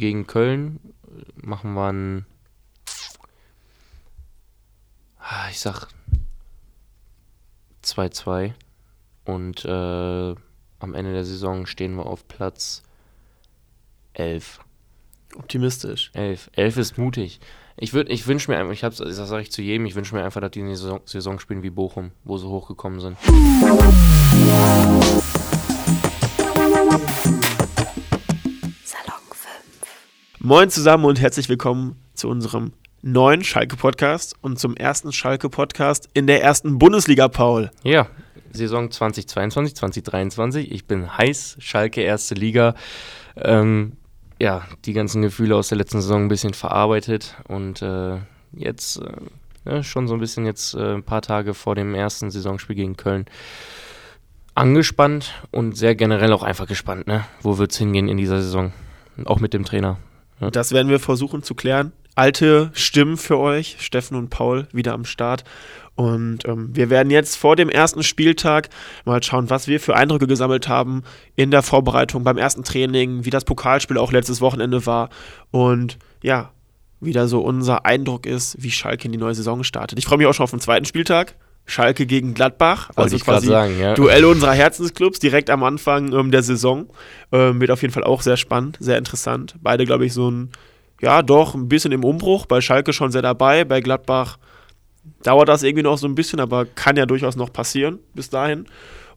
gegen Köln machen wir ein, ah, ich sag 2-2 und äh, am Ende der Saison stehen wir auf Platz 11. Optimistisch. 11. 11 ist mutig. Ich, würd, ich wünsche mir einfach, ich hab's, das sage ich zu jedem, ich wünsche mir einfach, dass die eine Saison, Saison spielen wie Bochum, wo sie hochgekommen sind. Moin zusammen und herzlich willkommen zu unserem neuen Schalke-Podcast und zum ersten Schalke-Podcast in der ersten Bundesliga, Paul. Ja, Saison 2022, 2023. Ich bin heiß, Schalke erste Liga. Ähm, ja, die ganzen Gefühle aus der letzten Saison ein bisschen verarbeitet und äh, jetzt äh, ja, schon so ein bisschen jetzt äh, ein paar Tage vor dem ersten Saisonspiel gegen Köln angespannt und sehr generell auch einfach gespannt, ne? Wo es hingehen in dieser Saison? Auch mit dem Trainer. Ja. Das werden wir versuchen zu klären. Alte Stimmen für euch, Steffen und Paul, wieder am Start. Und ähm, wir werden jetzt vor dem ersten Spieltag mal schauen, was wir für Eindrücke gesammelt haben in der Vorbereitung beim ersten Training, wie das Pokalspiel auch letztes Wochenende war und ja, wie da so unser Eindruck ist, wie Schalke in die neue Saison startet. Ich freue mich auch schon auf den zweiten Spieltag. Schalke gegen Gladbach, Wollte also quasi sagen, ja. Duell unserer Herzensclubs direkt am Anfang ähm, der Saison. Ähm, wird auf jeden Fall auch sehr spannend, sehr interessant. Beide, glaube ich, so ein, ja, doch ein bisschen im Umbruch. Bei Schalke schon sehr dabei, bei Gladbach dauert das irgendwie noch so ein bisschen, aber kann ja durchaus noch passieren bis dahin.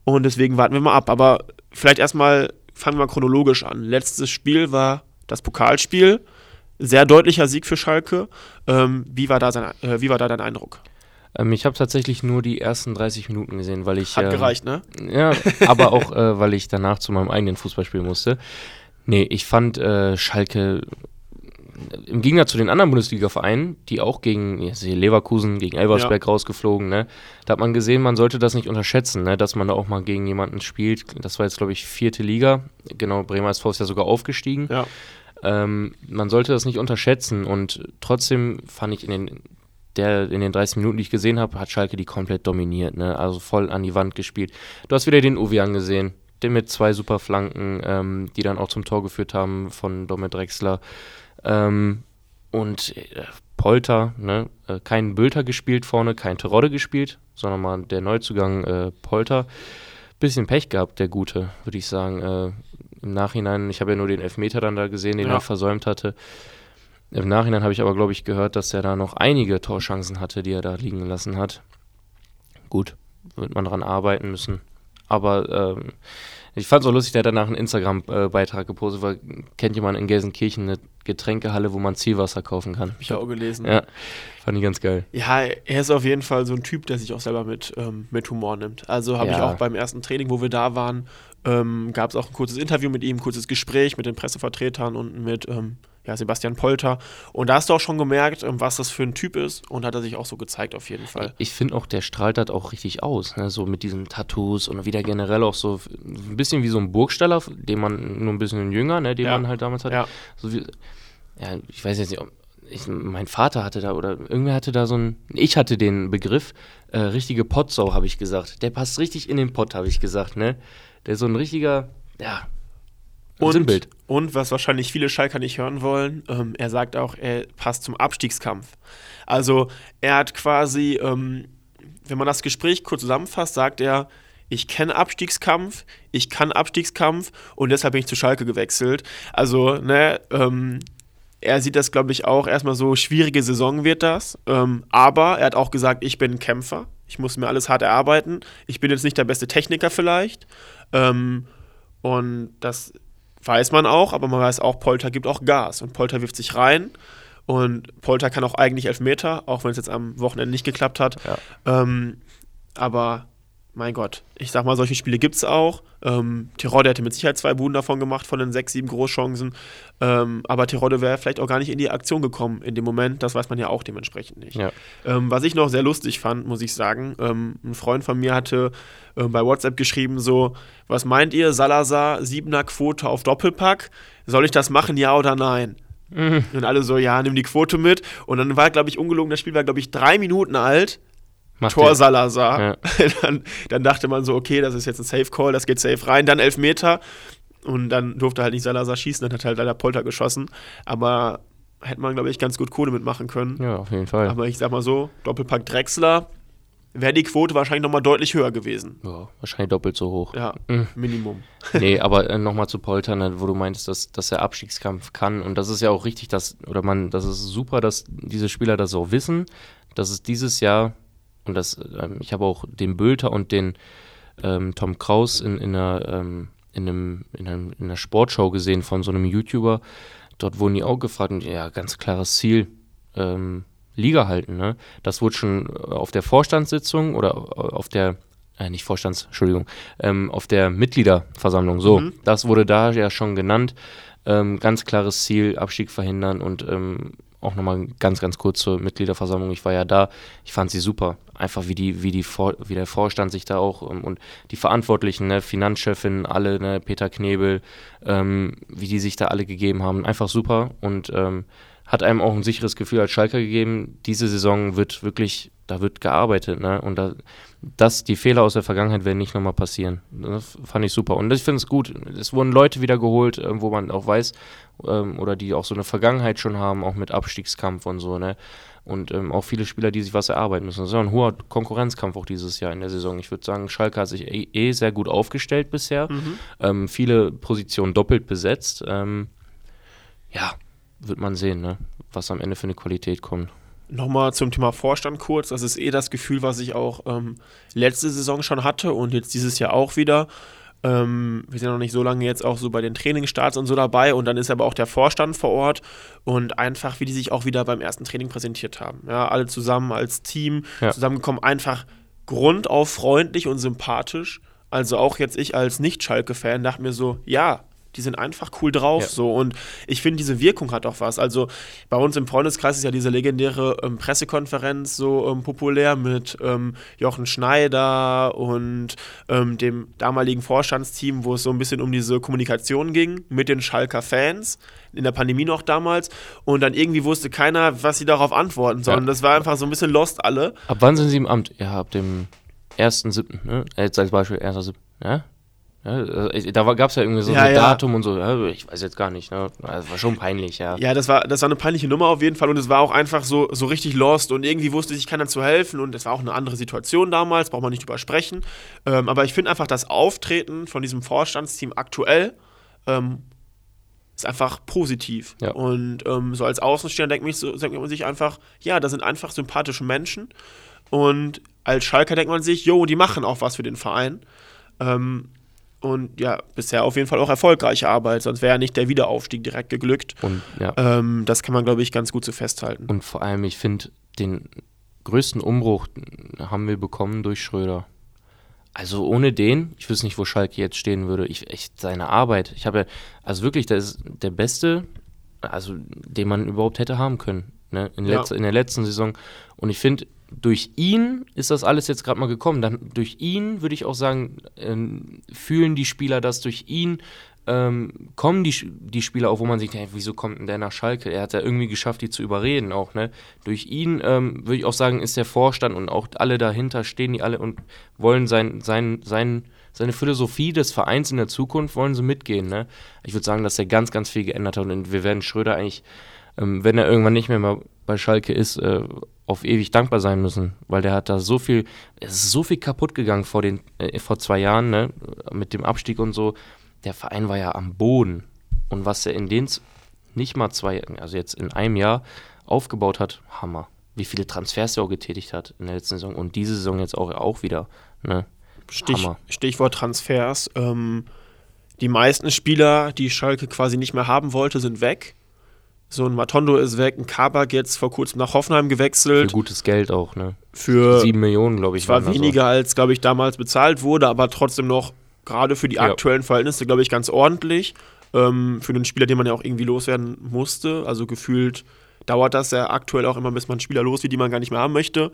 Und deswegen warten wir mal ab. Aber vielleicht erstmal fangen wir chronologisch an. Letztes Spiel war das Pokalspiel. Sehr deutlicher Sieg für Schalke. Ähm, wie, war da sein, äh, wie war da dein Eindruck? Ähm, ich habe tatsächlich nur die ersten 30 Minuten gesehen, weil ich. Hat ähm, gereicht, ne? Ja, aber auch, äh, weil ich danach zu meinem eigenen Fußballspiel musste. Nee, ich fand äh, Schalke im Gegensatz zu den anderen Bundesliga-Vereinen, die auch gegen Leverkusen, gegen Elversberg ja. rausgeflogen, ne, da hat man gesehen, man sollte das nicht unterschätzen, ne, dass man da auch mal gegen jemanden spielt. Das war jetzt, glaube ich, vierte Liga. Genau, Bremer SV ist ja sogar aufgestiegen. Ja. Ähm, man sollte das nicht unterschätzen und trotzdem fand ich in den, der, in den 30 Minuten, die ich gesehen habe, hat Schalke die komplett dominiert, ne? also voll an die Wand gespielt. Du hast wieder den Uwe angesehen, den mit zwei super Flanken, ähm, die dann auch zum Tor geführt haben von Domet Drexler. Ähm, und äh, Polter, ne? Äh, kein Bülter gespielt vorne, kein Terodde gespielt, sondern mal der Neuzugang äh, Polter. Bisschen Pech gehabt, der Gute, würde ich sagen. Äh, Im Nachhinein, ich habe ja nur den Elfmeter dann da gesehen, den ja. er versäumt hatte. Im Nachhinein habe ich aber, glaube ich, gehört, dass er da noch einige Torchancen hatte, die er da liegen gelassen hat. Gut, wird man daran arbeiten müssen. Aber ähm, ich fand es auch lustig, der hat danach einen Instagram-Beitrag gepostet, weil kennt jemand in Gelsenkirchen eine Getränkehalle, wo man Zielwasser kaufen kann. Hab ich auch gelesen. Ja, fand ich ganz geil. Ja, er ist auf jeden Fall so ein Typ, der sich auch selber mit, ähm, mit Humor nimmt. Also habe ja. ich auch beim ersten Training, wo wir da waren, ähm, gab es auch ein kurzes Interview mit ihm, ein kurzes Gespräch mit den Pressevertretern und mit ähm, ja, Sebastian Polter. Und da hast du auch schon gemerkt, ähm, was das für ein Typ ist. Und hat er sich auch so gezeigt, auf jeden Fall. Ich finde auch, der strahlt das auch richtig aus. Ne? So mit diesen Tattoos und wieder generell auch so ein bisschen wie so ein Burgsteller, den man nur ein bisschen jünger, ne, den ja. man halt damals hat. Ja. So wie, ja, ich weiß jetzt nicht, ich, mein Vater hatte da oder irgendwer hatte da so ein, ich hatte den Begriff, äh, richtige Potsau, habe ich gesagt. Der passt richtig in den Pott, habe ich gesagt, ne? Der ist so ein richtiger, ja, und, Sinnbild. Und was wahrscheinlich viele Schalker nicht hören wollen, ähm, er sagt auch, er passt zum Abstiegskampf. Also er hat quasi, ähm, wenn man das Gespräch kurz zusammenfasst, sagt er, ich kenne Abstiegskampf, ich kann Abstiegskampf und deshalb bin ich zu Schalke gewechselt. Also, ne, ähm, er sieht das, glaube ich, auch erstmal so, schwierige Saison wird das. Ähm, aber er hat auch gesagt, ich bin ein Kämpfer. Ich muss mir alles hart erarbeiten. Ich bin jetzt nicht der beste Techniker vielleicht. Ähm, und das weiß man auch, aber man weiß auch, Polter gibt auch Gas und Polter wirft sich rein. Und Polter kann auch eigentlich Elfmeter, auch wenn es jetzt am Wochenende nicht geklappt hat. Ja. Ähm, aber mein Gott, ich sag mal, solche Spiele gibt es auch. Ähm, Tirode hätte mit Sicherheit zwei Buden davon gemacht, von den sechs, sieben Großchancen. Ähm, aber Tirode wäre vielleicht auch gar nicht in die Aktion gekommen in dem Moment. Das weiß man ja auch dementsprechend nicht. Ja. Ähm, was ich noch sehr lustig fand, muss ich sagen, ähm, ein Freund von mir hatte äh, bei WhatsApp geschrieben: so, was meint ihr, Salazar, siebener Quote auf Doppelpack? Soll ich das machen, ja oder nein? Mhm. Und alle so, ja, nimm die Quote mit. Und dann war, glaube ich, ungelogen, das Spiel war, glaube ich, drei Minuten alt. Macht Tor Salazar. Ja. dann, dann, dachte man so, okay, das ist jetzt ein Safe Call, das geht safe rein. Dann Elfmeter. Und dann durfte halt nicht Salazar schießen, dann hat halt leider Polter geschossen. Aber hätte man, glaube ich, ganz gut Kohle mitmachen können. Ja, auf jeden Fall. Aber ich sag mal so, Doppelpack Drechsler wäre die Quote wahrscheinlich nochmal deutlich höher gewesen. Ja, wahrscheinlich doppelt so hoch. Ja, mhm. Minimum. nee, aber äh, nochmal zu Polter, ne, wo du meintest, dass, dass er Abstiegskampf kann. Und das ist ja auch richtig, dass, oder man, das ist super, dass diese Spieler das so wissen, dass es dieses Jahr, und das, ähm, ich habe auch den Bülter und den ähm, Tom Kraus in, in einer, ähm, in, einem, in, einem, in einer Sportshow gesehen von so einem YouTuber. Dort wurden die auch gefragt, und ja, ganz klares Ziel. Ähm, Liga halten. Ne? Das wurde schon äh, auf der Vorstandssitzung oder äh, auf der, äh, nicht Vorstands, Entschuldigung, ähm, auf der Mitgliederversammlung, so, mhm. das wurde da ja schon genannt. Ähm, ganz klares Ziel, Abstieg verhindern und ähm, auch nochmal ganz, ganz kurz zur Mitgliederversammlung. Ich war ja da, ich fand sie super. Einfach wie, die, wie, die Vor wie der Vorstand sich da auch ähm, und die Verantwortlichen, ne, Finanzchefin, alle, ne, Peter Knebel, ähm, wie die sich da alle gegeben haben. Einfach super und ähm, hat einem auch ein sicheres Gefühl als Schalker gegeben. Diese Saison wird wirklich, da wird gearbeitet, ne? Und da, das, die Fehler aus der Vergangenheit werden nicht nochmal passieren. Das fand ich super. Und ich finde es gut. Es wurden Leute wieder geholt, äh, wo man auch weiß, ähm, oder die auch so eine Vergangenheit schon haben, auch mit Abstiegskampf und so, ne? Und ähm, auch viele Spieler, die sich was erarbeiten müssen. Das ist ja ein hoher Konkurrenzkampf auch dieses Jahr in der Saison. Ich würde sagen, Schalke hat sich eh, eh, sehr gut aufgestellt bisher. Mhm. Ähm, viele Positionen doppelt besetzt. Ähm, ja, wird man sehen, ne? was am Ende für eine Qualität kommt. Nochmal zum Thema Vorstand kurz. Das ist eh das Gefühl, was ich auch ähm, letzte Saison schon hatte und jetzt dieses Jahr auch wieder. Ähm, wir sind noch nicht so lange jetzt auch so bei den Trainingsstarts und so dabei und dann ist aber auch der Vorstand vor Ort und einfach, wie die sich auch wieder beim ersten Training präsentiert haben. Ja, alle zusammen als Team ja. zusammengekommen, einfach grundauf freundlich und sympathisch. Also auch jetzt ich als Nicht-Schalke-Fan dachte mir so, ja, die sind einfach cool drauf. Ja. So. Und ich finde, diese Wirkung hat auch was. Also bei uns im Freundeskreis ist ja diese legendäre ähm, Pressekonferenz so ähm, populär mit ähm, Jochen Schneider und ähm, dem damaligen Vorstandsteam, wo es so ein bisschen um diese Kommunikation ging mit den Schalker Fans. In der Pandemie noch damals. Und dann irgendwie wusste keiner, was sie darauf antworten sollen. Ja. Das war einfach so ein bisschen lost alle. Ab wann sind sie im Amt? Ja, ab dem 1.7., ne? Jetzt als Beispiel 1.7., ja? Ja, äh, da gab es ja irgendwie so ja, ein ja. Datum und so, ja, ich weiß jetzt gar nicht, ne? Das war schon peinlich, ja. Ja, das war, das war eine peinliche Nummer auf jeden Fall und es war auch einfach so, so richtig lost und irgendwie wusste ich, keiner zu helfen und es war auch eine andere Situation damals, braucht man nicht drüber sprechen. Ähm, aber ich finde einfach das Auftreten von diesem Vorstandsteam aktuell ähm, ist einfach positiv. Und ähm, so als Außenstehender denkt, so, denkt man sich einfach, ja, das sind einfach sympathische Menschen und als Schalker denkt man sich, jo, die machen auch was für den Verein. Ähm, und ja, bisher auf jeden Fall auch erfolgreiche Arbeit, sonst wäre ja nicht der Wiederaufstieg direkt geglückt. Und ja. Ähm, das kann man, glaube ich, ganz gut so festhalten. Und vor allem, ich finde, den größten Umbruch haben wir bekommen durch Schröder. Also ohne den, ich wüsste nicht, wo Schalke jetzt stehen würde. Ich, echt seine Arbeit. Ich habe ja, also wirklich, das ist der beste, also den man überhaupt hätte haben können. Ne? In, ja. in der letzten Saison. Und ich finde, durch ihn ist das alles jetzt gerade mal gekommen. Dann durch ihn würde ich auch sagen, ähm, fühlen die Spieler das durch ihn. Ähm, kommen die, die Spieler auch, wo man sich denkt, wieso kommt denn der nach Schalke? Er hat ja irgendwie geschafft, die zu überreden auch, ne? Durch ihn ähm, würde ich auch sagen, ist der Vorstand und auch alle dahinter stehen die alle und wollen sein, sein, sein, seine Philosophie des Vereins in der Zukunft wollen sie mitgehen, ne? Ich würde sagen, dass er ganz, ganz viel geändert hat und wir werden Schröder eigentlich, ähm, wenn er irgendwann nicht mehr mal bei Schalke ist, äh, auf ewig dankbar sein müssen, weil der hat da so viel, es ist so viel kaputt gegangen vor den, äh, vor zwei Jahren, ne, mit dem Abstieg und so. Der Verein war ja am Boden. Und was er in den nicht mal zwei, also jetzt in einem Jahr aufgebaut hat, Hammer. Wie viele Transfers er auch getätigt hat in der letzten Saison und diese Saison jetzt auch, auch wieder. Ne? Stich, Stichwort Transfers. Ähm, die meisten Spieler, die Schalke quasi nicht mehr haben wollte, sind weg. So ein Matondo ist weg, ein Kabak jetzt vor kurzem nach Hoffenheim gewechselt. Für gutes Geld auch, ne? Für sieben Millionen, glaube ich. War weniger so. als, glaube ich, damals bezahlt wurde, aber trotzdem noch gerade für die ja. aktuellen Verhältnisse, glaube ich, ganz ordentlich. Ähm, für einen Spieler, den man ja auch irgendwie loswerden musste. Also gefühlt dauert das ja aktuell auch immer, bis man Spieler los wird, die man gar nicht mehr haben möchte.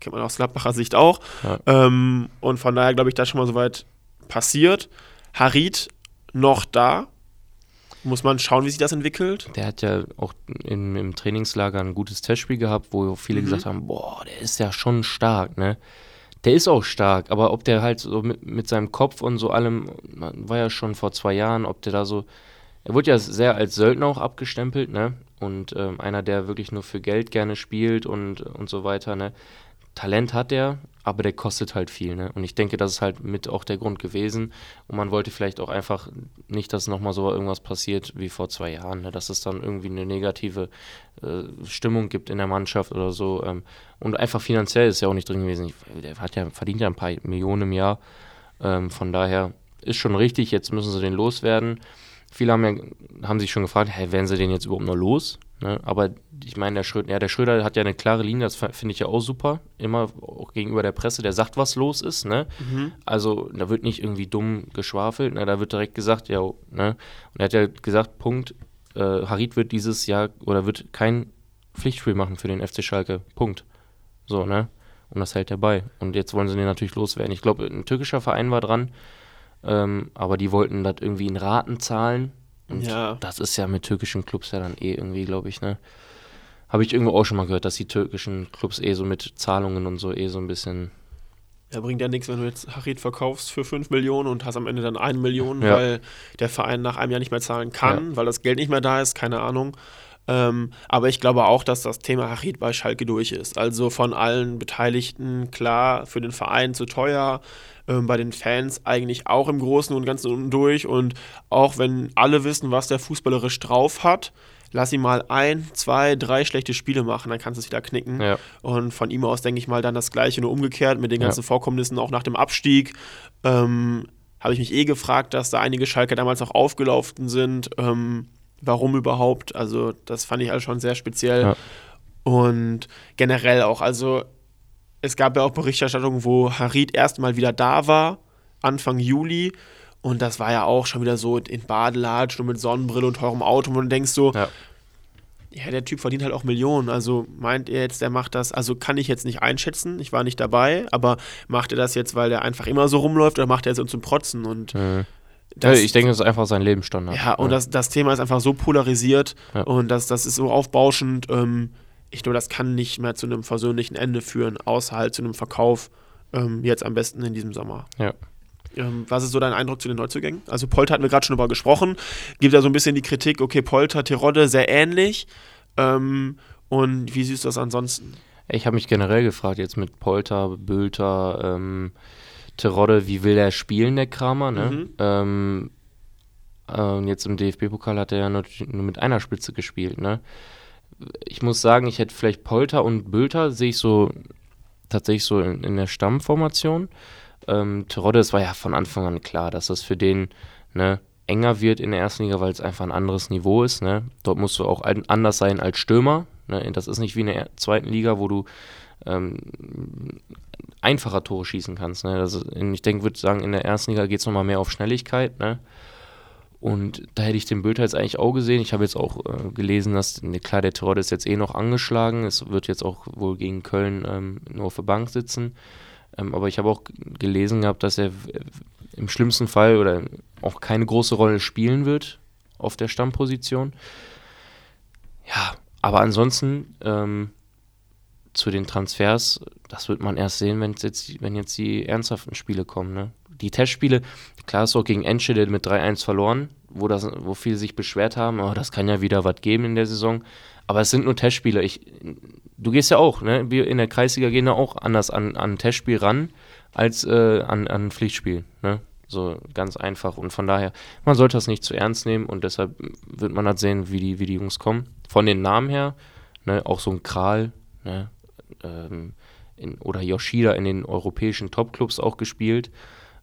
Kennt man aus Gladbacher Sicht auch. Ja. Ähm, und von daher glaube ich, das schon mal soweit passiert. Harit noch da, muss man schauen, wie sich das entwickelt. Der hat ja auch in, im Trainingslager ein gutes Testspiel gehabt, wo viele mhm. gesagt haben, boah, der ist ja schon stark, ne? Der ist auch stark, aber ob der halt so mit, mit seinem Kopf und so allem, war ja schon vor zwei Jahren, ob der da so. Er wurde ja sehr als Söldner auch abgestempelt, ne? Und ähm, einer, der wirklich nur für Geld gerne spielt und, und so weiter, ne? Talent hat er, aber der kostet halt viel. Ne? Und ich denke, das ist halt mit auch der Grund gewesen. Und man wollte vielleicht auch einfach nicht, dass nochmal so irgendwas passiert wie vor zwei Jahren, ne? dass es dann irgendwie eine negative äh, Stimmung gibt in der Mannschaft oder so. Ähm, und einfach finanziell ist ja auch nicht drin gewesen. Der hat ja, verdient ja ein paar Millionen im Jahr. Ähm, von daher ist schon richtig, jetzt müssen sie den loswerden. Viele haben, ja, haben sich schon gefragt, hey, werden sie den jetzt überhaupt noch los? Ne? Aber ich meine, der Schröder, ja, der Schröder hat ja eine klare Linie, das finde ich ja auch super. Immer auch gegenüber der Presse, der sagt, was los ist. Ne? Mhm. Also da wird nicht irgendwie dumm geschwafelt, ne? da wird direkt gesagt, ja, ne? Und er hat ja gesagt, Punkt, äh, Harit wird dieses Jahr oder wird kein Pflichtspiel machen für den FC Schalke. Punkt. So, ne? Und das hält er bei. Und jetzt wollen sie den natürlich loswerden. Ich glaube, ein türkischer Verein war dran, ähm, aber die wollten das irgendwie in Raten zahlen und ja. das ist ja mit türkischen Clubs ja dann eh irgendwie, glaube ich, ne? Habe ich irgendwo auch schon mal gehört, dass die türkischen Clubs eh so mit Zahlungen und so eh so ein bisschen. Ja, bringt ja nichts, wenn du jetzt Harid verkaufst für 5 Millionen und hast am Ende dann 1 Million, ja. weil der Verein nach einem Jahr nicht mehr zahlen kann, ja. weil das Geld nicht mehr da ist, keine Ahnung. Ähm, aber ich glaube auch, dass das Thema Harid bei Schalke durch ist. Also von allen Beteiligten, klar, für den Verein zu teuer, ähm, bei den Fans eigentlich auch im Großen und Ganzen durch. Und auch wenn alle wissen, was der fußballerisch drauf hat, lass ihn mal ein, zwei, drei schlechte Spiele machen, dann kannst du es wieder knicken. Ja. Und von ihm aus denke ich mal dann das Gleiche, nur umgekehrt mit den ganzen ja. Vorkommnissen auch nach dem Abstieg. Ähm, Habe ich mich eh gefragt, dass da einige Schalke damals auch aufgelaufen sind. Ähm, warum überhaupt? Also, das fand ich alles schon sehr speziell. Ja. Und generell auch, also es gab ja auch Berichterstattungen, wo Harid erstmal wieder da war, Anfang Juli. Und das war ja auch schon wieder so in Badelatschen und mit Sonnenbrille und teurem Auto. Und du denkst so, ja. ja. der Typ verdient halt auch Millionen. Also meint er jetzt, der macht das, also kann ich jetzt nicht einschätzen, ich war nicht dabei, aber macht er das jetzt, weil er einfach immer so rumläuft oder macht er es so zum Protzen? Und mhm. Das, ja, ich denke, das ist einfach sein Lebensstandard. Ja, und ja. Das, das Thema ist einfach so polarisiert ja. und das, das ist so aufbauschend. Ähm, ich glaube, das kann nicht mehr zu einem versöhnlichen Ende führen, außer halt zu einem Verkauf ähm, jetzt am besten in diesem Sommer. Ja. Ähm, was ist so dein Eindruck zu den Neuzugängen? Also Polter hatten wir gerade schon drüber gesprochen. Gibt ja so ein bisschen die Kritik, okay, Polter, Terodde sehr ähnlich. Ähm, und wie siehst du das ansonsten? Ich habe mich generell gefragt, jetzt mit Polter, Bülter, ähm, Terodde, wie will er spielen, der Kramer, ne? Mhm. Ähm, äh, jetzt im DFB-Pokal hat er ja nur, nur mit einer Spitze gespielt, ne? ich muss sagen, ich hätte vielleicht Polter und Bülter sehe ich so tatsächlich so in, in der Stammformation. Ähm, Terodde, es war ja von Anfang an klar, dass das für den ne, enger wird in der ersten Liga, weil es einfach ein anderes Niveau ist. Ne? Dort musst du auch anders sein als Stürmer. Ne? Das ist nicht wie in der zweiten Liga, wo du ähm, einfacher Tore schießen kannst. Ne? Das ich denke, würde sagen, in der ersten Liga geht es nochmal mehr auf Schnelligkeit. Ne? Und da hätte ich den Bild jetzt eigentlich auch gesehen. Ich habe jetzt auch äh, gelesen, dass, ne, klar, der Terror ist jetzt eh noch angeschlagen. Es wird jetzt auch wohl gegen Köln ähm, nur auf der Bank sitzen. Ähm, aber ich habe auch gelesen gehabt, dass er im schlimmsten Fall oder auch keine große Rolle spielen wird auf der Stammposition. Ja, aber ansonsten ähm, zu den Transfers, das wird man erst sehen, wenn jetzt, wenn jetzt die ernsthaften Spiele kommen. Ne? die Testspiele, klar ist auch gegen Enschede mit 3-1 verloren, wo, das, wo viele sich beschwert haben, oh, das kann ja wieder was geben in der Saison. Aber es sind nur Testspiele. Ich, du gehst ja auch, ne? Wir in der Kreisliga gehen ja auch anders an, an ein Testspiel ran als äh, an, an ein Pflichtspiel. Ne? So ganz einfach. Und von daher, man sollte das nicht zu ernst nehmen und deshalb wird man halt sehen, wie die, wie die Jungs kommen. Von den Namen her, ne, auch so ein Kral, ne, ähm, in, oder Yoshida in den europäischen Topclubs auch gespielt.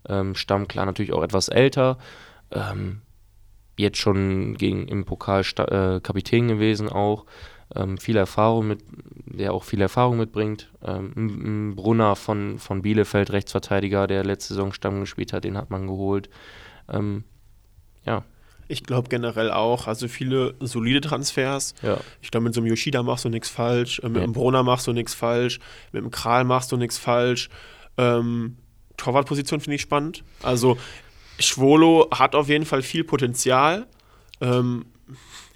Ähm, Stamm klar natürlich auch etwas älter. Ähm, jetzt schon gegen, im Pokal äh, Kapitän gewesen auch. Ähm, viel Erfahrung mit, der auch viel Erfahrung mitbringt. Ähm, Brunner von, von Bielefeld, Rechtsverteidiger, der letzte Saison Stamm gespielt hat, den hat man geholt. Ähm, ja. Ich glaube generell auch, also viele solide Transfers. Ja. Ich glaube, mit so einem Yoshida machst du nichts falsch, äh, mit ja. einem Brunner machst du nichts falsch, mit einem Kral machst du nichts falsch. Ähm, Torwartposition finde ich spannend. Also Schwolo hat auf jeden Fall viel Potenzial. Ähm,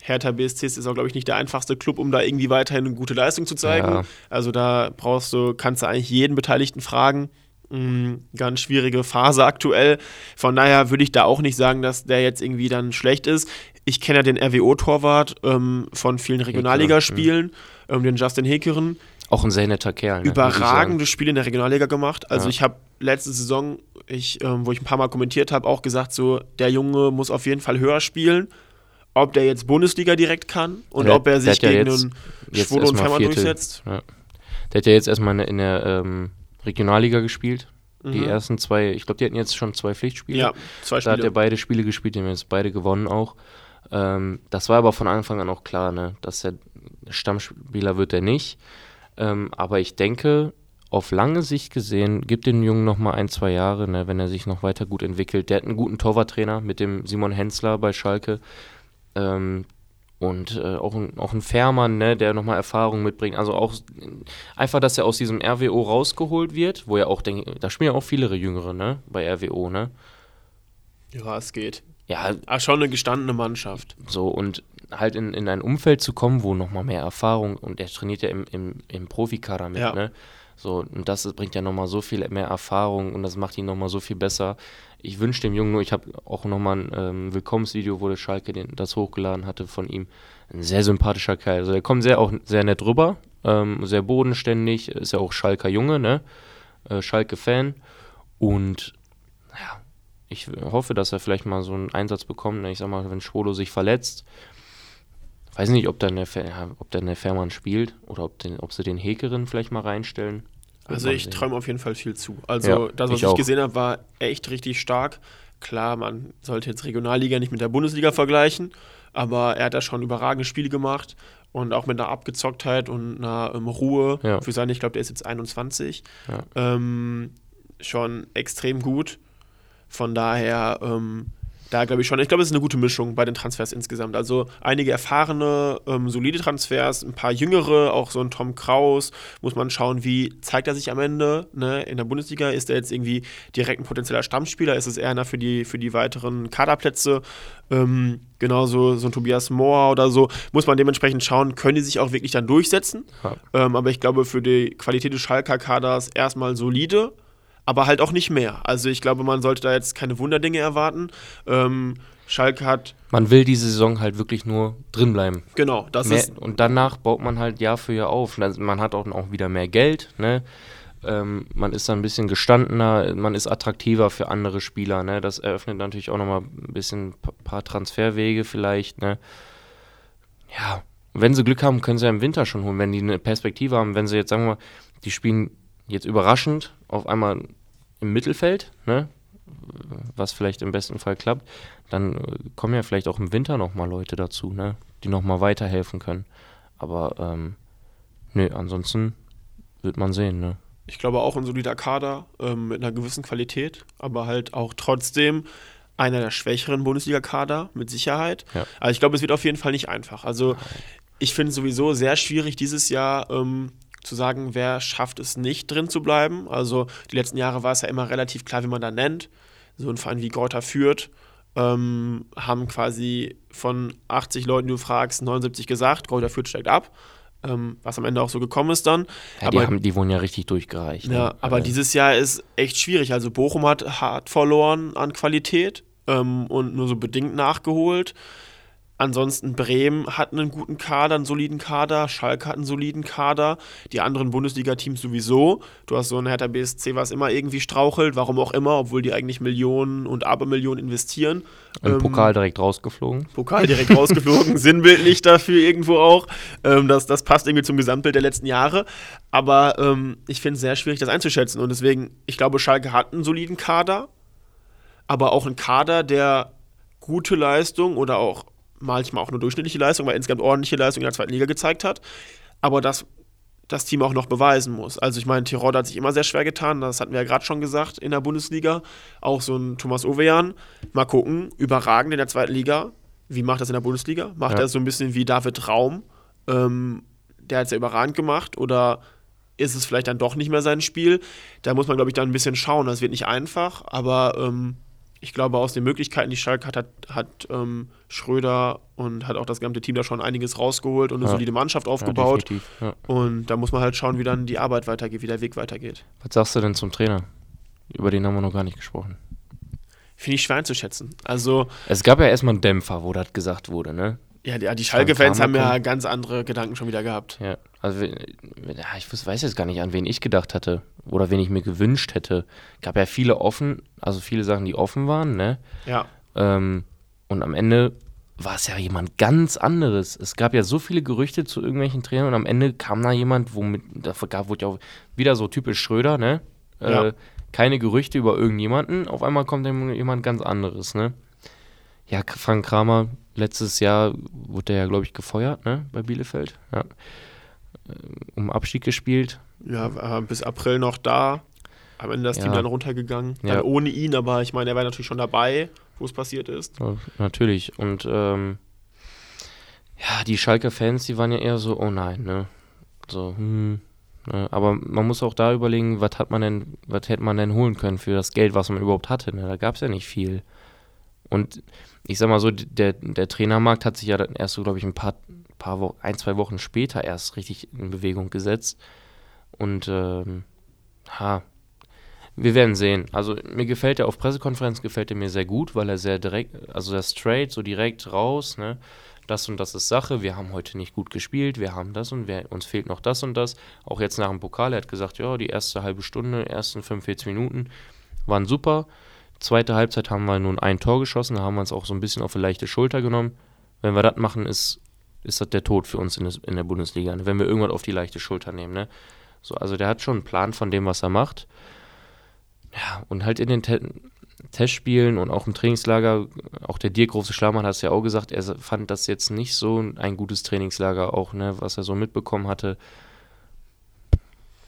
Hertha BSC ist auch, glaube ich, nicht der einfachste Club, um da irgendwie weiterhin eine gute Leistung zu zeigen. Ja. Also da brauchst du, kannst du eigentlich jeden Beteiligten fragen. Mm, ganz schwierige Phase aktuell. Von daher würde ich da auch nicht sagen, dass der jetzt irgendwie dann schlecht ist. Ich kenne ja den RWO-Torwart ähm, von vielen Regionalligaspielen, mhm. ähm, den Justin Hekeren. Auch ein sehr netter Kerl. Ne? Überragendes Spiel in der Regionalliga gemacht. Also ja. ich habe letzte Saison, ich, ähm, wo ich ein paar Mal kommentiert habe, auch gesagt, so der Junge muss auf jeden Fall höher spielen. Ob der jetzt Bundesliga direkt kann und der, ob er sich gegen ja einen Schwule und Fermer durchsetzt. Ja. Der hat ja jetzt erstmal in der ähm, Regionalliga gespielt. Mhm. Die ersten zwei, ich glaube, die hatten jetzt schon zwei Pflichtspiele. Ja, zwei Spiele. Da hat er beide Spiele gespielt, die haben jetzt beide gewonnen auch. Ähm, das war aber von Anfang an auch klar, ne, dass der Stammspieler wird er nicht. Ähm, aber ich denke, auf lange Sicht gesehen, gibt den Jungen noch mal ein, zwei Jahre, ne, wenn er sich noch weiter gut entwickelt. Der hat einen guten Torwarttrainer mit dem Simon Hensler bei Schalke. Ähm, und äh, auch, ein, auch ein Fährmann, ne, der nochmal Erfahrung mitbringt. Also auch einfach, dass er aus diesem RWO rausgeholt wird, wo ja auch, denke da spielen ja auch viele Jüngere, ne, bei RWO, ne? Ja, es geht. Ja. Aber schon eine gestandene Mannschaft. So, und halt in, in ein Umfeld zu kommen, wo nochmal mehr Erfahrung, und er trainiert ja im, im, im Profikader mit, ja. ne? So, und das bringt ja nochmal so viel mehr Erfahrung und das macht ihn nochmal so viel besser. Ich wünsche dem Jungen nur, ich habe auch nochmal ein ähm, Willkommensvideo, wo der Schalke den, das hochgeladen hatte von ihm. Ein sehr sympathischer Kerl. Also er kommt sehr auch sehr nett rüber, ähm, sehr bodenständig, ist ja auch Schalker Junge, ne? Äh, Schalke-Fan. Und ja, ich hoffe, dass er vielleicht mal so einen Einsatz bekommt. Ne? Ich sag mal, wenn Schwolo sich verletzt, weiß nicht, ob dann der, ob dann der Fährmann spielt oder ob, den, ob sie den Hekerin vielleicht mal reinstellen. Also ich träume auf jeden Fall viel zu. Also ja, das, was ich, ich gesehen habe, war echt richtig stark. Klar, man sollte jetzt Regionalliga nicht mit der Bundesliga vergleichen, aber er hat da schon überragende Spiele gemacht und auch mit einer Abgezocktheit und einer ähm, Ruhe ja. für seine, ich glaube, der ist jetzt 21, ja. ähm, schon extrem gut. Von daher ähm, da glaube ich schon. Ich glaube, es ist eine gute Mischung bei den Transfers insgesamt. Also einige erfahrene, ähm, solide Transfers, ein paar jüngere, auch so ein Tom Kraus. Muss man schauen, wie zeigt er sich am Ende. Ne? In der Bundesliga ist er jetzt irgendwie direkt ein potenzieller Stammspieler. Ist es eher einer für die, für die weiteren Kaderplätze? Ähm, genauso so ein Tobias Mohr oder so. Muss man dementsprechend schauen, können die sich auch wirklich dann durchsetzen. Ja. Ähm, aber ich glaube, für die Qualität des Schalker Kaders erstmal solide aber halt auch nicht mehr. Also ich glaube, man sollte da jetzt keine Wunderdinge erwarten. Ähm, Schalke hat. Man will diese Saison halt wirklich nur drin bleiben. Genau, das mehr, ist. Und danach baut man halt Jahr für Jahr auf. Man hat auch, auch wieder mehr Geld, ne? Ähm, man ist dann ein bisschen gestandener, man ist attraktiver für andere Spieler, ne? Das eröffnet natürlich auch nochmal ein bisschen paar Transferwege vielleicht, ne? Ja, wenn sie Glück haben, können sie ja im Winter schon holen, wenn die eine Perspektive haben. Wenn sie jetzt, sagen wir mal, die spielen jetzt überraschend auf einmal im Mittelfeld, ne? was vielleicht im besten Fall klappt, dann äh, kommen ja vielleicht auch im Winter nochmal Leute dazu, ne? die nochmal weiterhelfen können. Aber ähm, nö, ansonsten wird man sehen. Ne? Ich glaube auch ein solider Kader ähm, mit einer gewissen Qualität, aber halt auch trotzdem einer der schwächeren Bundesliga-Kader mit Sicherheit. Ja. Also ich glaube, es wird auf jeden Fall nicht einfach. Also ich finde es sowieso sehr schwierig dieses Jahr ähm, zu sagen, wer schafft es nicht drin zu bleiben. Also die letzten Jahre war es ja immer relativ klar, wie man da nennt. So ein Verein wie Greuther führt, ähm, haben quasi von 80 Leuten, die du fragst, 79 gesagt, Greuther führt steigt ab. Ähm, was am Ende auch so gekommen ist dann. Ja, aber, die, haben, die wurden ja richtig durchgereicht. Ja, ne? aber also. dieses Jahr ist echt schwierig. Also Bochum hat hart verloren an Qualität ähm, und nur so bedingt nachgeholt. Ansonsten Bremen hat einen guten Kader, einen soliden Kader. Schalke hat einen soliden Kader. Die anderen Bundesliga-Teams sowieso. Du hast so ein Hertha BSC, was immer irgendwie strauchelt, warum auch immer, obwohl die eigentlich Millionen und Abermillionen investieren. Und ähm, Pokal direkt rausgeflogen. Pokal direkt rausgeflogen, sinnbildlich dafür irgendwo auch. Ähm, das, das passt irgendwie zum Gesamtbild der letzten Jahre. Aber ähm, ich finde es sehr schwierig, das einzuschätzen. Und deswegen, ich glaube, Schalke hat einen soliden Kader, aber auch einen Kader, der gute Leistung oder auch manchmal auch eine durchschnittliche Leistung, weil insgesamt ordentliche Leistung in der zweiten Liga gezeigt hat. Aber das das Team auch noch beweisen muss. Also ich meine, Tirol hat sich immer sehr schwer getan, das hatten wir ja gerade schon gesagt in der Bundesliga. Auch so ein Thomas Ovejan, mal gucken, überragend in der zweiten Liga. Wie macht das in der Bundesliga? Macht ja. er so ein bisschen wie David Raum? Ähm, der hat es ja überragend gemacht oder ist es vielleicht dann doch nicht mehr sein Spiel? Da muss man, glaube ich, dann ein bisschen schauen. Das wird nicht einfach, aber ähm, ich glaube, aus den Möglichkeiten, die Schalke hat, hat, hat ähm, Schröder und hat auch das gesamte Team da schon einiges rausgeholt und eine ja. solide Mannschaft aufgebaut. Ja, ja. Und da muss man halt schauen, wie dann die Arbeit weitergeht, wie der Weg weitergeht. Was sagst du denn zum Trainer? Über den haben wir noch gar nicht gesprochen. Finde ich schwer einzuschätzen. Also. Es gab ja erstmal einen Dämpfer, wo das gesagt wurde, ne? Ja, die, die Schalke-Fans haben ja ganz andere Gedanken schon wieder gehabt. Ja, also ich weiß jetzt gar nicht, an wen ich gedacht hatte oder wen ich mir gewünscht hätte. Gab ja viele offen, also viele Sachen, die offen waren, ne? Ja. Ähm, und am Ende war es ja jemand ganz anderes. Es gab ja so viele Gerüchte zu irgendwelchen Trainern und am Ende kam da jemand, womit, da gab wurde ja auch wieder so typisch Schröder, ne? Äh, ja. Keine Gerüchte über irgendjemanden, auf einmal kommt dann jemand ganz anderes, ne? Ja, Frank Kramer, letztes Jahr wurde der ja, glaube ich, gefeuert, ne? Bei Bielefeld, ja. Äh, um Abstieg gespielt. Ja, bis April noch da. Am Ende ist das ja. Team dann runtergegangen. Dann ja. ohne ihn, aber ich meine, er war natürlich schon dabei wo es passiert ist. Ja, natürlich. Und ähm, ja, die Schalke-Fans, die waren ja eher so, oh nein, ne? So, hm. Ne? Aber man muss auch da überlegen, was hat man denn, was hätte man denn holen können für das Geld, was man überhaupt hatte. Ne? Da gab es ja nicht viel. Und ich sag mal so, der, der Trainermarkt hat sich ja dann erst so, glaube ich, ein paar, paar Wochen, ein, zwei Wochen später erst richtig in Bewegung gesetzt. Und ähm, ha, wir werden sehen. Also mir gefällt er auf Pressekonferenz gefällt er mir sehr gut, weil er sehr direkt, also sehr straight, so direkt raus, ne? Das und das ist Sache, wir haben heute nicht gut gespielt, wir haben das und wir, uns fehlt noch das und das. Auch jetzt nach dem Pokal, er hat gesagt, ja, die erste halbe Stunde, ersten 45 Minuten waren super. Zweite Halbzeit haben wir nun ein Tor geschossen, da haben wir uns auch so ein bisschen auf eine leichte Schulter genommen. Wenn wir das machen, ist, ist das der Tod für uns in, des, in der Bundesliga, ne? wenn wir irgendwann auf die leichte Schulter nehmen. Ne? So, also der hat schon einen Plan von dem, was er macht. Ja, und halt in den Te Testspielen und auch im Trainingslager, auch der Dirk Große Schlamann hat es ja auch gesagt, er fand das jetzt nicht so ein gutes Trainingslager, auch, ne, was er so mitbekommen hatte.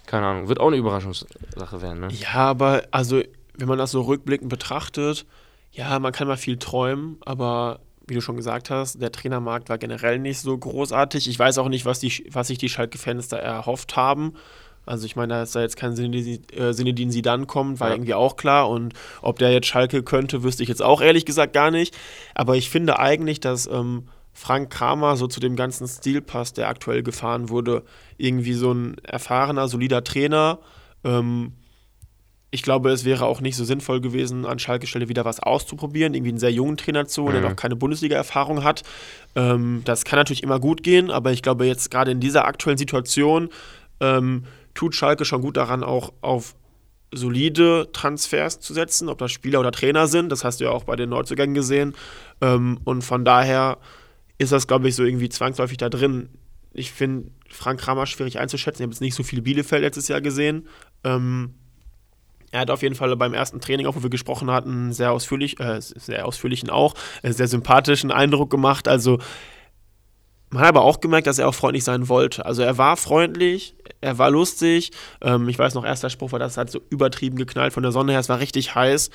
Keine Ahnung, wird auch eine Überraschungssache werden, ne? Ja, aber also, wenn man das so rückblickend betrachtet, ja, man kann mal viel träumen, aber wie du schon gesagt hast, der Trainermarkt war generell nicht so großartig. Ich weiß auch nicht, was, die, was sich die Schalke-Fans da erhofft haben. Also ich meine, da ist da jetzt kein Sinedin äh, dann kommt, war ja. irgendwie auch klar. Und ob der jetzt Schalke könnte, wüsste ich jetzt auch ehrlich gesagt gar nicht. Aber ich finde eigentlich, dass ähm, Frank Kramer so zu dem ganzen Stil passt, der aktuell gefahren wurde. Irgendwie so ein erfahrener, solider Trainer. Ähm, ich glaube, es wäre auch nicht so sinnvoll gewesen, an Schalke Stelle wieder was auszuprobieren, irgendwie einen sehr jungen Trainer zu, mhm. der noch keine Bundesliga-Erfahrung hat. Ähm, das kann natürlich immer gut gehen, aber ich glaube, jetzt gerade in dieser aktuellen Situation ähm, tut Schalke schon gut daran, auch auf solide Transfers zu setzen, ob das Spieler oder Trainer sind. Das hast du ja auch bei den Neuzugängen gesehen. Ähm, und von daher ist das, glaube ich, so irgendwie zwangsläufig da drin. Ich finde Frank Kramer schwierig einzuschätzen. Ich habe jetzt nicht so viel Bielefeld letztes Jahr gesehen. Ähm, er hat auf jeden Fall beim ersten Training, auch wo wir gesprochen hatten, sehr ausführlich, äh, sehr ausführlichen auch, äh, sehr sympathischen Eindruck gemacht. Also man hat aber auch gemerkt, dass er auch freundlich sein wollte. Also er war freundlich, er war lustig. Ähm, ich weiß noch, erster Spruch war, das hat so übertrieben geknallt von der Sonne her, es war richtig heiß.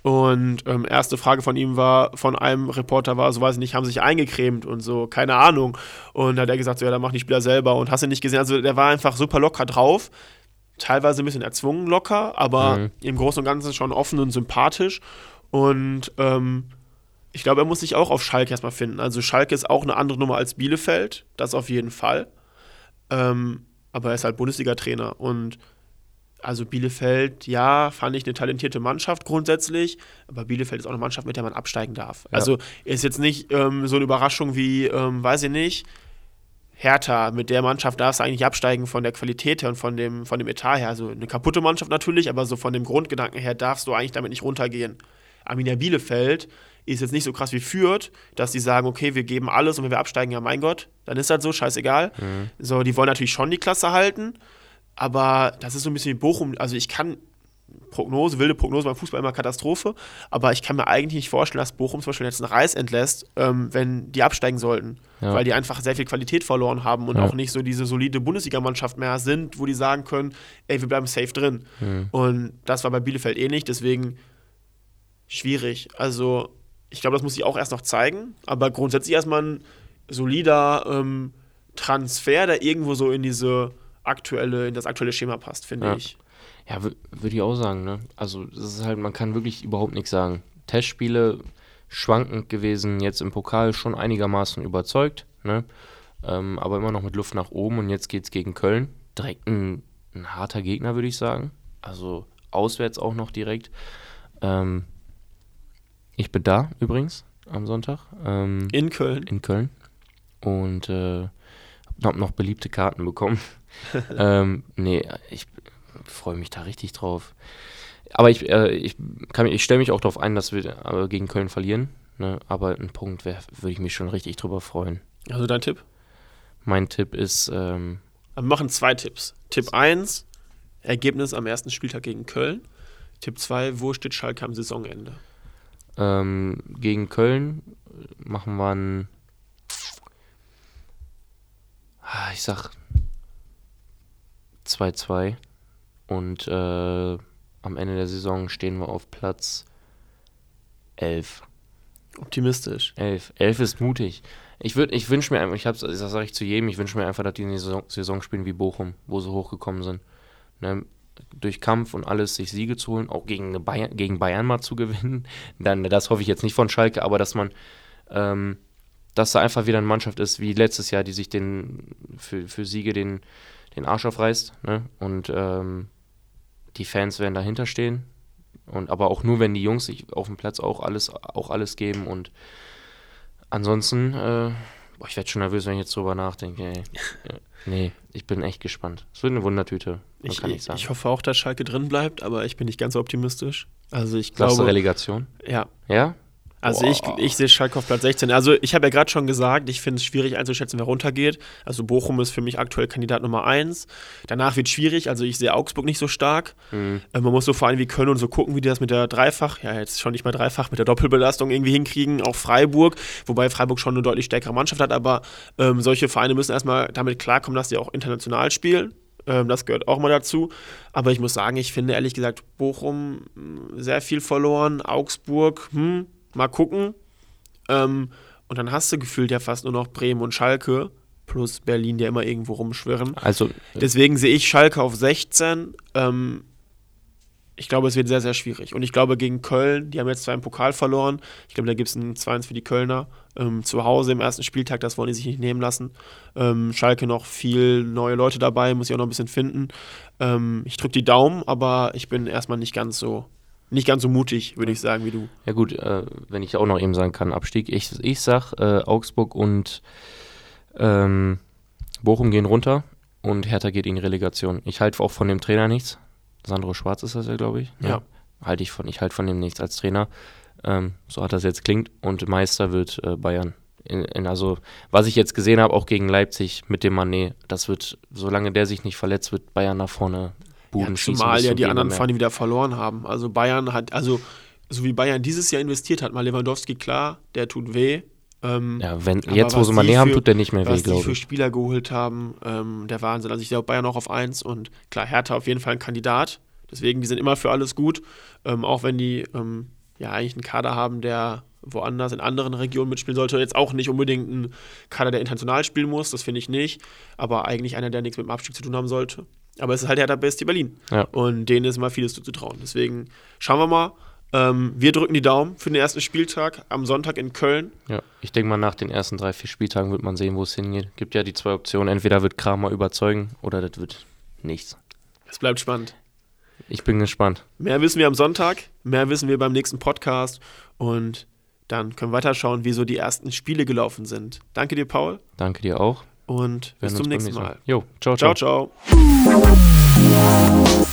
Und ähm, erste Frage von ihm war, von einem Reporter war, so weiß ich nicht, haben sich eingecremt und so, keine Ahnung. Und hat er gesagt, so, ja, dann mach die Spieler selber und hast du nicht gesehen. Also der war einfach super locker drauf. Teilweise ein bisschen erzwungen locker, aber mhm. im Großen und Ganzen schon offen und sympathisch. Und ähm, ich glaube, er muss sich auch auf Schalke erstmal finden. Also Schalke ist auch eine andere Nummer als Bielefeld, das auf jeden Fall. Ähm, aber er ist halt Bundesliga-Trainer und also Bielefeld, ja, fand ich eine talentierte Mannschaft grundsätzlich, aber Bielefeld ist auch eine Mannschaft, mit der man absteigen darf. Ja. Also ist jetzt nicht ähm, so eine Überraschung wie, ähm, weiß ich nicht, Hertha, mit der Mannschaft darfst du eigentlich absteigen von der Qualität her und von dem, von dem Etat her. Also eine kaputte Mannschaft natürlich, aber so von dem Grundgedanken her darfst du eigentlich damit nicht runtergehen. Arminia Bielefeld ist jetzt nicht so krass wie Fürth, dass die sagen, okay, wir geben alles und wenn wir absteigen, ja mein Gott, dann ist das so, scheißegal. Mhm. So, die wollen natürlich schon die Klasse halten, aber das ist so ein bisschen wie Bochum. Also ich kann Prognose, wilde Prognose beim Fußball immer Katastrophe, aber ich kann mir eigentlich nicht vorstellen, dass Bochum zum Beispiel jetzt einen Reis entlässt, ähm, wenn die absteigen sollten, ja. weil die einfach sehr viel Qualität verloren haben und ja. auch nicht so diese solide Bundesligamannschaft mehr sind, wo die sagen können, ey, wir bleiben safe drin. Mhm. Und das war bei Bielefeld eh nicht, deswegen schwierig. Also ich glaube, das muss ich auch erst noch zeigen, aber grundsätzlich erstmal ein solider ähm, Transfer, der irgendwo so in diese aktuelle, in das aktuelle Schema passt, finde ja. ich. Ja, würde ich auch sagen, ne? Also, das ist halt, man kann wirklich überhaupt nichts sagen. Testspiele schwankend gewesen, jetzt im Pokal schon einigermaßen überzeugt, ne? Ähm, aber immer noch mit Luft nach oben und jetzt geht es gegen Köln. Direkt ein, ein harter Gegner, würde ich sagen. Also auswärts auch noch direkt. Ähm, ich bin da übrigens am Sonntag. Ähm, in Köln. In Köln. Und äh, habe noch beliebte Karten bekommen. ähm, nee, ich freue mich da richtig drauf. Aber ich, äh, ich, ich stelle mich auch darauf ein, dass wir äh, gegen Köln verlieren. Ne? Aber ein Punkt würde ich mich schon richtig drüber freuen. Also dein Tipp? Mein Tipp ist. Ähm, wir machen zwei Tipps. Tipp 1, Ergebnis am ersten Spieltag gegen Köln. Tipp 2, wo steht Schalke am Saisonende? Ähm, gegen Köln machen wir ein. Ah, ich sag 2-2. Und äh, am Ende der Saison stehen wir auf Platz 11. Optimistisch. 11. 11 ist mutig. Ich, ich wünsche mir einfach, ich hab's, das sage ich zu jedem, ich wünsche mir einfach, dass die eine Saison, Saison, spielen wie Bochum, wo sie hochgekommen sind. Ne? Durch Kampf und alles sich Siege zu holen, auch gegen Bayern, gegen Bayern mal zu gewinnen. Dann, das hoffe ich jetzt nicht von Schalke, aber dass man, ähm, dass da einfach wieder eine Mannschaft ist wie letztes Jahr, die sich den für, für Siege den, den Arsch aufreißt. Ne? Und ähm, die Fans werden dahinter stehen. Und aber auch nur, wenn die Jungs sich auf dem Platz auch alles, auch alles geben. Und ansonsten, äh, boah, ich werde schon nervös, wenn ich jetzt drüber nachdenke. Ey. nee, ich bin echt gespannt. Es wird eine Wundertüte. Ich, ich, ich, hoffe auch, dass Schalke drin bleibt, aber ich bin nicht ganz optimistisch. Also ich glaube. Relegation? Ja. Ja? Also ich, ich sehe Schalke auf Platz 16. Also ich habe ja gerade schon gesagt, ich finde es schwierig einzuschätzen, wer runtergeht. Also Bochum ist für mich aktuell Kandidat Nummer 1. Danach wird es schwierig, also ich sehe Augsburg nicht so stark. Mhm. Äh, man muss so vor allem wie Köln und so gucken, wie die das mit der Dreifach, ja jetzt schon nicht mal Dreifach, mit der Doppelbelastung irgendwie hinkriegen. Auch Freiburg, wobei Freiburg schon eine deutlich stärkere Mannschaft hat, aber ähm, solche Vereine müssen erstmal damit klarkommen, dass sie auch international spielen ähm, das gehört auch mal dazu. Aber ich muss sagen, ich finde ehrlich gesagt Bochum hm, sehr viel verloren. Augsburg, hm, mal gucken. Ähm, und dann hast du gefühlt ja fast nur noch Bremen und Schalke plus Berlin, die immer irgendwo rumschwirren. Also, Deswegen sehe ich Schalke auf 16. Ähm, ich glaube, es wird sehr, sehr schwierig. Und ich glaube, gegen Köln, die haben jetzt zwar im Pokal verloren. Ich glaube, da gibt es ein 2-1 für die Kölner. Ähm, zu Hause im ersten Spieltag, das wollen die sich nicht nehmen lassen. Ähm, Schalke noch viel neue Leute dabei, muss ich auch noch ein bisschen finden. Ähm, ich drücke die Daumen, aber ich bin erstmal nicht ganz so nicht ganz so mutig, würde ich sagen, wie du. Ja gut, äh, wenn ich auch noch eben sagen kann, Abstieg. Ich, ich sag, äh, Augsburg und ähm, Bochum gehen runter und Hertha geht in Relegation. Ich halte auch von dem Trainer nichts. Sandro Schwarz ist das ja, glaube ich. Ja. ja. Halte ich von, ich halte von dem nichts als Trainer. Ähm, so hat das jetzt klingt. Und Meister wird äh, Bayern. In, in, also, was ich jetzt gesehen habe, auch gegen Leipzig mit dem Manet, das wird, solange der sich nicht verletzt, wird Bayern nach vorne Buden ja, schießen. Zumal ja die anderen Vereine wieder verloren haben. Also Bayern hat, also so wie Bayern dieses Jahr investiert hat, mal Lewandowski, klar, der tut weh. Ähm, ja, wenn, jetzt, wo sie Mané haben, tut der nicht mehr weh, glaube ich. Was die für Spieler geholt haben, ähm, der Wahnsinn. Also ich auch Bayern noch auf 1 und klar, Hertha auf jeden Fall ein Kandidat. Deswegen, die sind immer für alles gut, ähm, auch wenn die ähm, ja eigentlich einen Kader haben, der woanders in anderen Regionen mitspielen sollte. Jetzt auch nicht unbedingt ein Kader, der international spielen muss, das finde ich nicht, aber eigentlich einer, der nichts mit dem Abstieg zu tun haben sollte. Aber es ist halt Hertha BSC Berlin. Ja. Und denen ist mal vieles zuzutrauen. Deswegen schauen wir mal. Ähm, wir drücken die Daumen für den ersten Spieltag am Sonntag in Köln. Ja, ich denke mal, nach den ersten drei, vier Spieltagen wird man sehen, wo es hingeht. Gibt ja die zwei Optionen. Entweder wird Kramer überzeugen oder das wird nichts. Es bleibt spannend. Ich bin gespannt. Mehr wissen wir am Sonntag, mehr wissen wir beim nächsten Podcast und dann können wir weiterschauen, wie so die ersten Spiele gelaufen sind. Danke dir, Paul. Danke dir auch und bis zum nächsten Mal. Jo, ciao, ciao. Ciao, ciao.